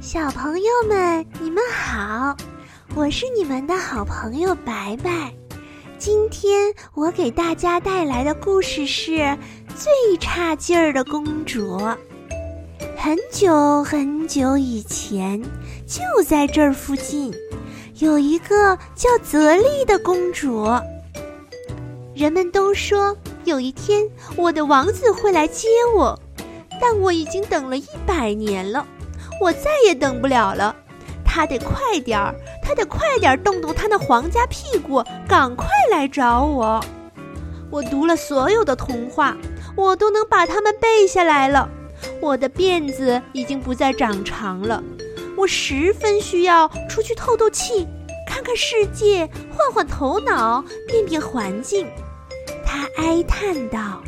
小朋友们，你们好，我是你们的好朋友白白。今天我给大家带来的故事是《最差劲儿的公主》。很久很久以前，就在这儿附近，有一个叫泽丽的公主。人们都说有一天我的王子会来接我，但我已经等了一百年了。我再也等不了了，他得快点儿，他得快点儿动动他那皇家屁股，赶快来找我。我读了所有的童话，我都能把它们背下来了。我的辫子已经不再长长了，我十分需要出去透透气，看看世界，换换头脑，变变环境。他哀叹道。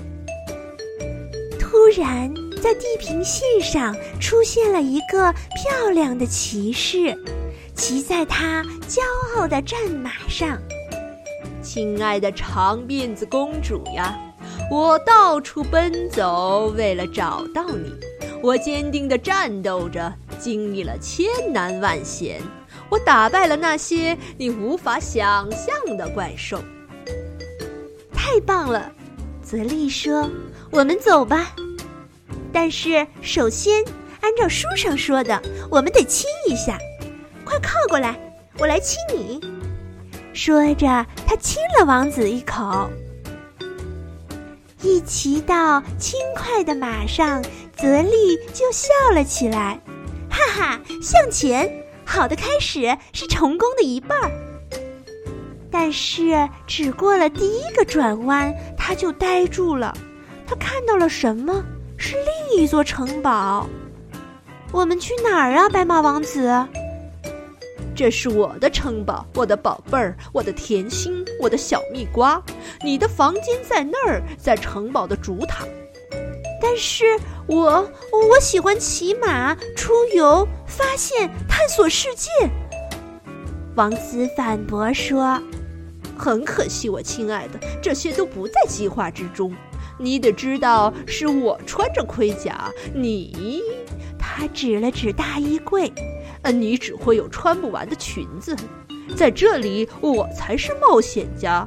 突然。在地平线上出现了一个漂亮的骑士，骑在他骄傲的战马上。亲爱的长辫子公主呀，我到处奔走，为了找到你。我坚定地战斗着，经历了千难万险，我打败了那些你无法想象的怪兽。太棒了，泽丽说：“我们走吧。”但是首先，按照书上说的，我们得亲一下。快靠过来，我来亲你。说着，他亲了王子一口。一骑到轻快的马上，泽丽就笑了起来，哈哈，向前！好的开始是成功的一半儿。但是只过了第一个转弯，他就呆住了。他看到了什么？是另一座城堡，我们去哪儿啊，白马王子？这是我的城堡，我的宝贝儿，我的甜心，我的小蜜瓜。你的房间在那儿，在城堡的主塔。但是我我喜欢骑马出游，发现探索世界。王子反驳说：“很可惜，我亲爱的，这些都不在计划之中。”你得知道，是我穿着盔甲，你，他指了指大衣柜，呃，你只会有穿不完的裙子，在这里我才是冒险家，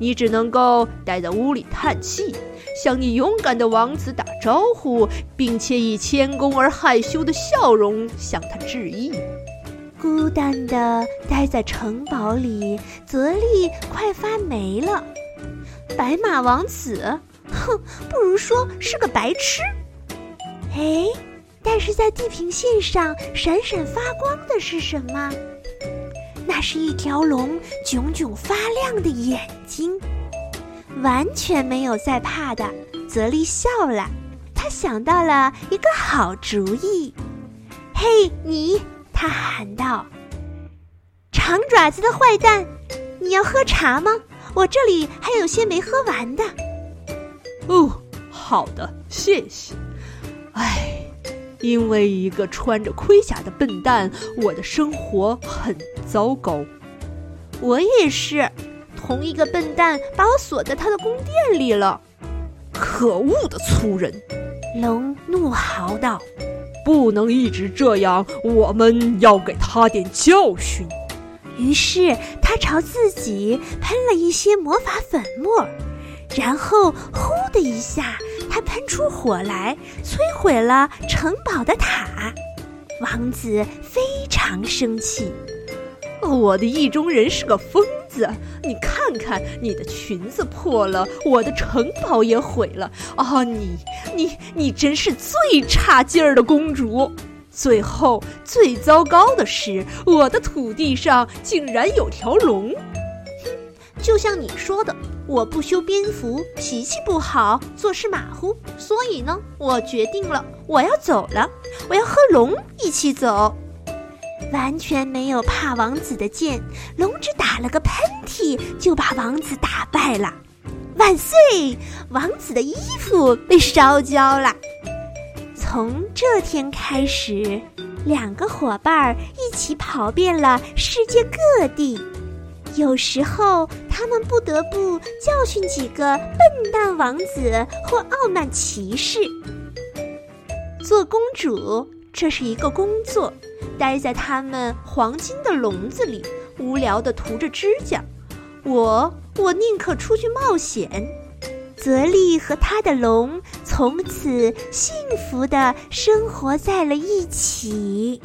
你只能够待在屋里叹气，向你勇敢的王子打招呼，并且以谦恭而害羞的笑容向他致意。孤单的待在城堡里，泽丽快发霉了，白马王子。哼，不如说是个白痴。哎，但是在地平线上闪闪发光的是什么？那是一条龙炯炯发亮的眼睛。完全没有在怕的，泽丽笑了。他想到了一个好主意。嘿，你！他喊道：“长爪子的坏蛋，你要喝茶吗？我这里还有些没喝完的。”哦，好的，谢谢。唉，因为一个穿着盔甲的笨蛋，我的生活很糟糕。我也是，同一个笨蛋把我锁在他的宫殿里了。可恶的粗人！龙怒嚎道：“不能一直这样，我们要给他点教训。”于是他朝自己喷了一些魔法粉末。然后，呼的一下，他喷出火来，摧毁了城堡的塔。王子非常生气。我的意中人是个疯子！你看看，你的裙子破了，我的城堡也毁了。啊，你，你，你真是最差劲儿的公主！最后，最糟糕的是，我的土地上竟然有条龙。哼就像你说的，我不修边幅，脾气不好，做事马虎，所以呢，我决定了，我要走了，我要和龙一起走。完全没有怕王子的剑，龙只打了个喷嚏，就把王子打败了。万岁！王子的衣服被烧焦了。从这天开始，两个伙伴一起跑遍了世界各地。有时候，他们不得不教训几个笨蛋王子或傲慢骑士。做公主这是一个工作，待在他们黄金的笼子里，无聊的涂着指甲。我，我宁可出去冒险。泽利和他的龙从此幸福的生活在了一起。